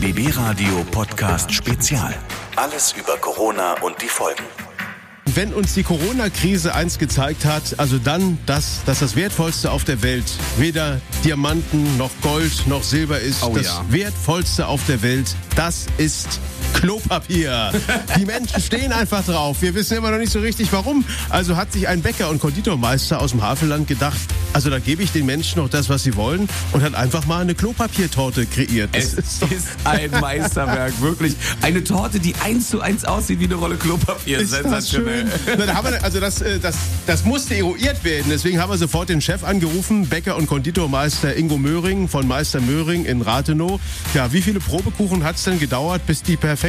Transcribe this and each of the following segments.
BB Radio Podcast Spezial. Alles über Corona und die Folgen. Wenn uns die Corona-Krise eins gezeigt hat, also dann, dass, dass das Wertvollste auf der Welt weder Diamanten noch Gold noch Silber ist. Oh das ja. Wertvollste auf der Welt, das ist Klopapier. Die Menschen stehen einfach drauf. Wir wissen immer noch nicht so richtig warum. Also hat sich ein Bäcker und Konditormeister aus dem Havelland gedacht, also da gebe ich den Menschen noch das, was sie wollen und hat einfach mal eine Klopapiertorte kreiert. Das Es ist ist ein Meisterwerk, wirklich. Eine Torte, die eins zu eins aussieht wie eine Rolle Klopapier. Ist das Sensationell. schön. Na, da wir, also das, äh, das, das musste eruiert werden. Deswegen haben wir sofort den Chef angerufen, Bäcker und Konditormeister Ingo Möhring von Meister Möhring in Rathenow. Ja, wie viele Probekuchen hat es denn gedauert, bis die perfekte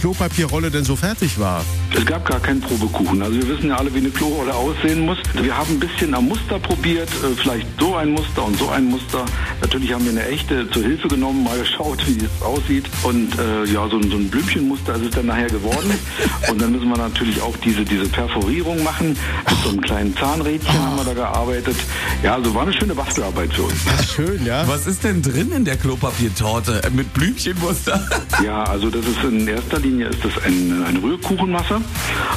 Klopapierrolle denn so fertig war? Es gab gar keinen Probekuchen. Also wir wissen ja alle, wie eine Klorolle aussehen muss. Wir haben ein bisschen am Muster probiert, äh, vielleicht so ein Muster und so ein Muster. Natürlich haben wir eine echte zur Hilfe genommen, mal geschaut, wie es aussieht. Und äh, ja, so, ein- so ein Blümchenmuster ist es dann nachher geworden. Und dann müssen wir natürlich auch diese, diese Perforierung machen. Mit so einem kleinen Zahnrädchen haben wir da gearbeitet. Ja, also war eine schöne Bastelarbeit für uns. Schön, ja. Was ist denn drin in der Klopapiertorte? Äh, Mit Blümchenmuster? Ja, also das ist in erster Linie ist das ein, eine Rührkuchenmasse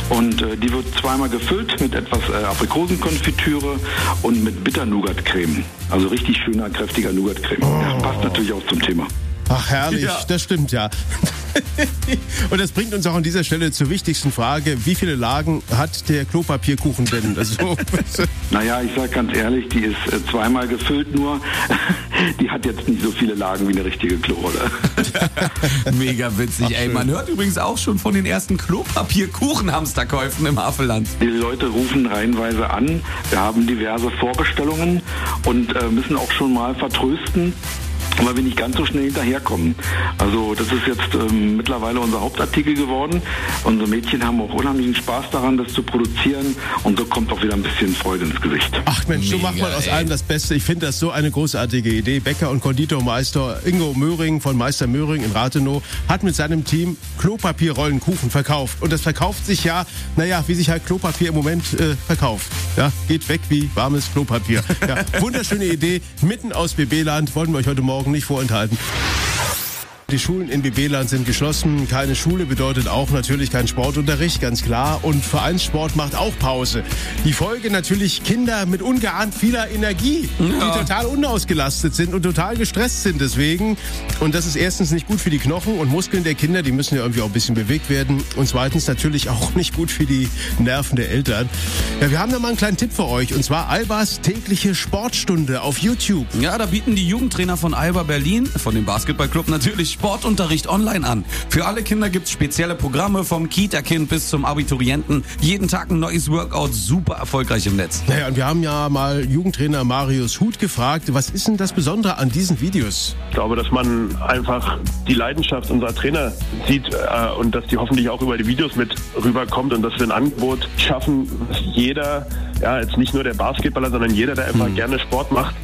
und äh, die wird zweimal gefüllt mit etwas äh, Aprikosenkonfitüre und mit Bitter-Nougat-Creme. Also richtig schöner, kräftiger Nougat-Creme. Das passt natürlich auch zum Thema. Ach, herrlich, Ja. das stimmt ja. Und das bringt uns auch an dieser Stelle zur wichtigsten Frage. Wie viele Lagen hat der Klopapierkuchen denn? Also, Naja, ich sag ganz ehrlich, die ist äh, zweimal gefüllt nur. Die hat jetzt nicht so viele Lagen wie eine richtige Klorolle. Mega witzig, ey. Man hört übrigens auch schon von den ersten Klopapierkuchenhamsterkäufen im Havelland. Die Leute rufen reihenweise an. Wir haben diverse Vorbestellungen und äh, müssen auch schon mal vertrösten, weil wir nicht ganz so schnell hinterherkommen. Also das ist jetzt ähm, mittlerweile unser Hauptartikel geworden. Unsere Mädchen haben auch unheimlichen Spaß daran, das zu produzieren und so kommt auch wieder ein bisschen Freude ins Gesicht. Ach Mensch, so Mega, macht man aus ey. allem das Beste. Ich finde das so eine großartige Idee. Bäcker und Konditormeister Ingo Möhring von Meister Möhring in Rathenow hat mit seinem Team Klopapierrollenkuchen verkauft. Und das verkauft sich ja, naja, wie sich halt Klopapier im Moment äh, verkauft. Ja, geht weg wie warmes Klopapier. Ja, wunderschöne Idee. Mitten aus BB-Land wollten wir euch heute Morgen nicht vorenthalten. Die Schulen in BB-Land sind geschlossen. Keine Schule bedeutet auch natürlich kein Sportunterricht, ganz klar. Und Vereinssport macht auch Pause. Die Folge natürlich Kinder mit ungeahnt vieler Energie, die total unausgelastet sind und total gestresst sind deswegen. Und das ist erstens nicht gut für die Knochen und Muskeln der Kinder, die müssen ja irgendwie auch ein bisschen bewegt werden. Und zweitens natürlich auch nicht gut für die Nerven der Eltern. Ja, wir haben da mal einen kleinen Tipp für euch. Und zwar Albas tägliche Sportstunde auf YouTube. Ja, da bieten die Jugendtrainer von Alba Berlin, von dem Basketballclub, natürlich Sportunterricht online an. Für alle Kinder gibt's spezielle Programme vom Kita-Kind bis zum Abiturienten. Jeden Tag ein neues Workout, super erfolgreich im Netz. Naja, und wir haben ja mal Jugendtrainer Marius Huth gefragt, was ist denn das Besondere an diesen Videos? Ich glaube, dass man einfach die Leidenschaft unserer Trainer sieht äh, und dass die hoffentlich auch über die Videos mit rüberkommt und dass wir ein Angebot schaffen, dass jeder, ja, jetzt nicht nur der Basketballer, sondern jeder, der einfach gerne Sport macht,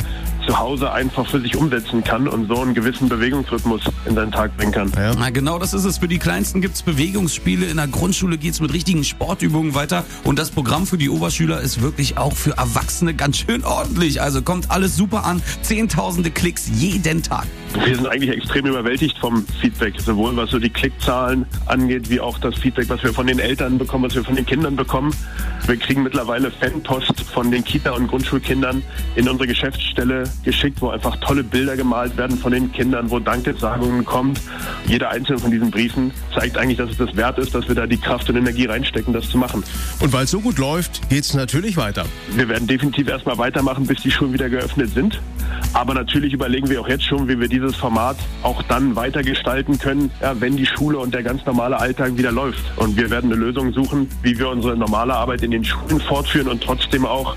zu Hause einfach für sich umsetzen kann und so einen gewissen Bewegungsrhythmus in seinen Tag bringen kann. Na genau, das ist es. Für die Kleinsten gibt's Bewegungsspiele. In der Grundschule geht's mit richtigen Sportübungen weiter. Und das Programm für die Oberschüler ist wirklich auch für Erwachsene ganz schön ordentlich. Also kommt alles super an. Zehntausende Klicks jeden Tag. Wir sind eigentlich extrem überwältigt vom Feedback, sowohl was so die Klickzahlen angeht, wie auch das Feedback, was wir von den Eltern bekommen, was wir von den Kindern bekommen. Wir kriegen mittlerweile Fanpost von den Kita- und Grundschulkindern in unsere Geschäftsstelle geschickt, wo einfach tolle Bilder gemalt werden von den Kindern, wo Dankesagungen kommt. Jeder einzelne von diesen Briefen zeigt eigentlich, dass es das wert ist, dass wir da die Kraft und Energie reinstecken, das zu machen. Und weil es so gut läuft, geht's natürlich weiter. Wir werden definitiv erstmal weitermachen, bis die Schulen wieder geöffnet sind. Aber natürlich überlegen wir auch jetzt schon, wie wir dieses Format auch dann weitergestalten können, ja, wenn die Schule und der ganz normale Alltag wieder läuft. Und wir werden eine Lösung suchen, wie wir unsere normale Arbeit in den Schulen fortführen und trotzdem auch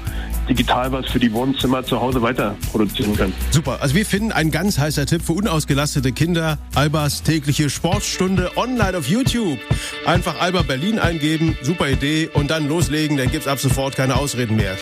digital was für die Wohnzimmer zu Hause weiter produzieren können. Super. Also wir finden ein ganz heißer Tipp für unausgelastete Kinder. Albas tägliche Sportstunde online auf YouTube. Einfach Alba Berlin eingeben, super Idee und dann loslegen, dann gibt's ab sofort keine Ausreden mehr.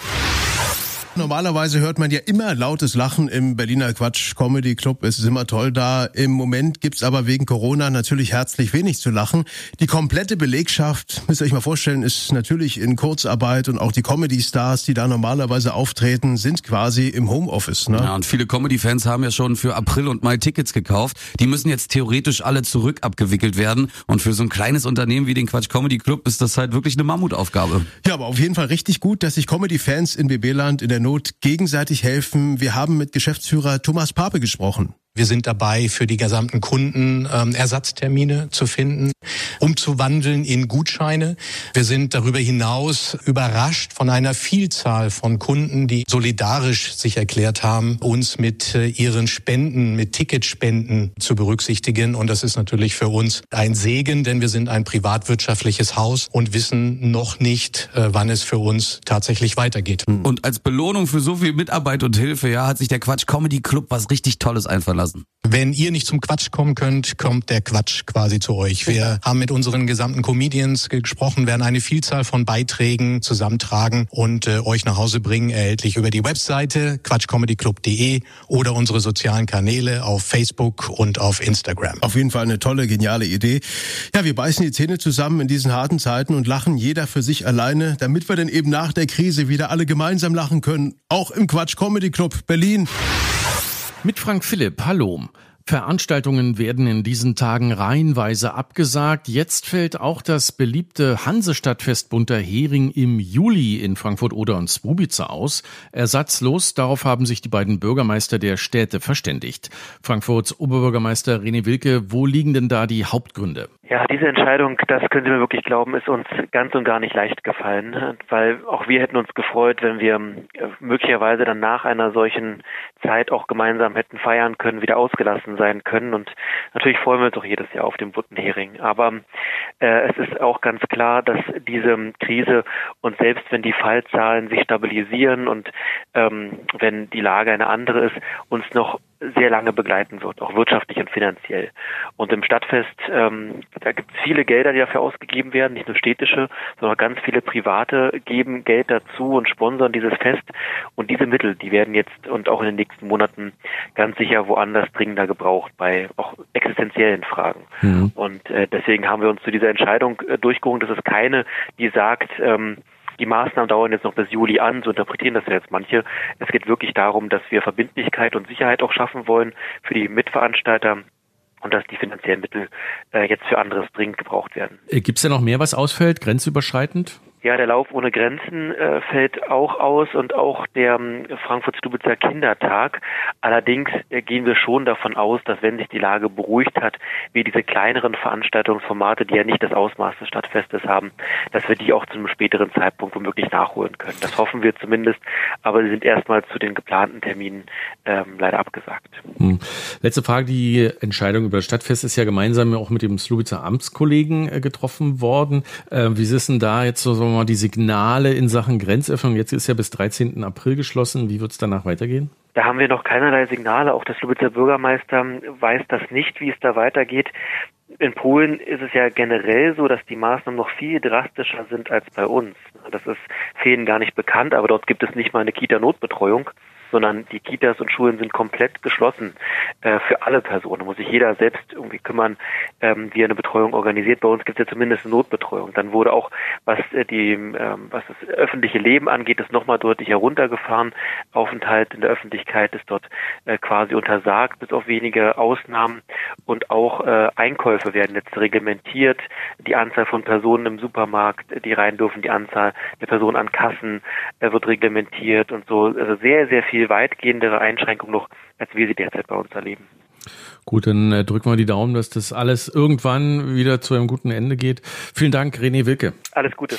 Normalerweise hört man ja immer lautes Lachen im Berliner Quatsch Comedy Club. Es ist immer toll da. Im Moment gibt's aber wegen Corona natürlich herzlich wenig zu lachen. Die komplette Belegschaft, müsst ihr euch mal vorstellen, ist natürlich in Kurzarbeit und auch die Comedy-Stars, die da normalerweise auftreten, sind quasi im Homeoffice. Ne? Ja, und viele Comedy-Fans haben ja schon für April und Mai Tickets gekauft. Die müssen jetzt theoretisch alle zurück abgewickelt werden. Und für so ein kleines Unternehmen wie den Quatsch Comedy Club ist das halt wirklich eine Mammutaufgabe. Ja, aber auf jeden Fall richtig gut, dass sich Comedy-Fans in BB-Land in der Not gegenseitig helfen. Wir haben mit Geschäftsführer Thomas Pape gesprochen. Wir sind dabei, für die gesamten Kunden ähm, Ersatztermine zu finden, umzuwandeln in Gutscheine. Wir sind darüber hinaus überrascht von einer Vielzahl von Kunden, die solidarisch sich erklärt haben, uns mit äh, ihren Spenden, mit Ticketspenden zu berücksichtigen. Und das ist natürlich für uns ein Segen, denn wir sind ein privatwirtschaftliches Haus und wissen noch nicht, äh, wann es für uns tatsächlich weitergeht. Und als Belohnung für so viel Mitarbeit und Hilfe, ja, hat sich der Quatsch Comedy Club was richtig Tolles einfallen. Wenn ihr nicht zum Quatsch kommen könnt, kommt der Quatsch quasi zu euch. Wir haben mit unseren gesamten Comedians gesprochen, werden eine Vielzahl von Beiträgen zusammentragen und äh, euch nach Hause bringen, erhältlich über die Webseite quatschcomedyclub.de oder unsere sozialen Kanäle auf Facebook und auf Instagram. Auf jeden Fall eine tolle, geniale Idee. Ja, wir beißen die Zähne zusammen in diesen harten Zeiten und lachen jeder für sich alleine, damit wir dann eben nach der Krise wieder alle gemeinsam lachen können. Auch im Quatsch Comedy Club Berlin. Mit Frank Philipp, hallo. Veranstaltungen werden in diesen Tagen reihenweise abgesagt. Jetzt fällt auch das beliebte Hansestadtfest Bunter Hering im Juli in Frankfurt-Oder und Swubice aus. Ersatzlos, darauf haben sich die beiden Bürgermeister der Städte verständigt. Frankfurts Oberbürgermeister René Wilke, wo liegen denn da die Hauptgründe? Ja, diese Entscheidung, das können Sie mir wirklich glauben, ist uns ganz und gar nicht leicht gefallen, weil auch wir hätten uns gefreut, wenn wir äh, möglicherweise dann nach einer solchen Zeit auch gemeinsam hätten feiern können, wieder ausgelassen sein können und natürlich freuen wir uns auch jedes Jahr auf den Buttenhering. Aber äh, es ist auch ganz klar, dass diese Krise und selbst wenn die Fallzahlen sich stabilisieren und ähm, wenn die Lage eine andere ist, uns noch sehr lange begleiten wird, auch wirtschaftlich und finanziell. Und im Stadtfest, ähm, da gibt es viele Gelder, die dafür ausgegeben werden, nicht nur städtische, sondern ganz viele private geben Geld dazu und sponsern dieses Fest. Und diese Mittel, die werden jetzt und auch in den nächsten Monaten ganz sicher woanders dringender gebraucht, bei auch existenziellen Fragen. Mhm. Und äh, deswegen haben wir uns zu dieser Entscheidung äh, durchgerungen. Das ist keine, die sagt, ähm, die Maßnahmen dauern jetzt noch bis Juli an, so interpretieren das ja jetzt manche. Es geht wirklich darum, dass wir Verbindlichkeit und Sicherheit auch schaffen wollen für die Mitveranstalter und dass die finanziellen Mittel äh, jetzt für anderes dringend gebraucht werden. Äh, Gibt es denn noch mehr, was ausfällt, grenzüberschreitend? Ja, der Lauf ohne Grenzen äh, fällt auch aus und auch der ähm, Frankfurt-Stubitzer Kindertag. Allerdings äh, gehen wir schon davon aus, dass wenn sich die Lage beruhigt hat, wir diese kleineren Veranstaltungsformate, die ja nicht das Ausmaß des Stadtfestes haben, dass wir die auch zu einem späteren Zeitpunkt womöglich nachholen können. Das hoffen wir zumindest, aber sie sind erstmal zu den geplanten Terminen ähm, leider abgesagt. Hm. Letzte Frage, die Entscheidung über das Stadtfest ist ja gemeinsam auch mit dem Slubitzer Amtskollegen äh, getroffen worden. Äh, wie ist denn da jetzt so, so mal die Signale in Sachen Grenzöffnung? Jetzt ist ja bis 13. April geschlossen. Wie wird es danach weitergehen? Da haben wir noch keinerlei Signale. Auch der Slubitzer Bürgermeister weiß das nicht, wie es da weitergeht. In Polen ist es ja generell so, dass die Maßnahmen noch viel drastischer sind als bei uns. Das ist vielen gar nicht bekannt, aber dort gibt es nicht mal eine Kita-Notbetreuung sondern die Kitas und Schulen sind komplett geschlossen äh, für alle Personen. Da muss sich jeder selbst irgendwie kümmern, ähm, wie er eine Betreuung organisiert. Bei uns gibt es ja zumindest eine Notbetreuung. Dann wurde auch, was äh, die, ähm, was das öffentliche Leben angeht, ist nochmal deutlich heruntergefahren. Aufenthalt in der Öffentlichkeit ist dort äh, quasi untersagt, bis auf wenige Ausnahmen. Und auch äh, Einkäufe werden jetzt reglementiert. Die Anzahl von Personen im Supermarkt, die rein dürfen, die Anzahl der Personen an Kassen äh, wird reglementiert und so. Also sehr, sehr viel viel weitgehendere Einschränkung noch, als wir sie derzeit bei uns erleben. Gut, dann äh, drücken wir die Daumen, dass das alles irgendwann wieder zu einem guten Ende geht. Vielen Dank, René Wilke. Alles Gute.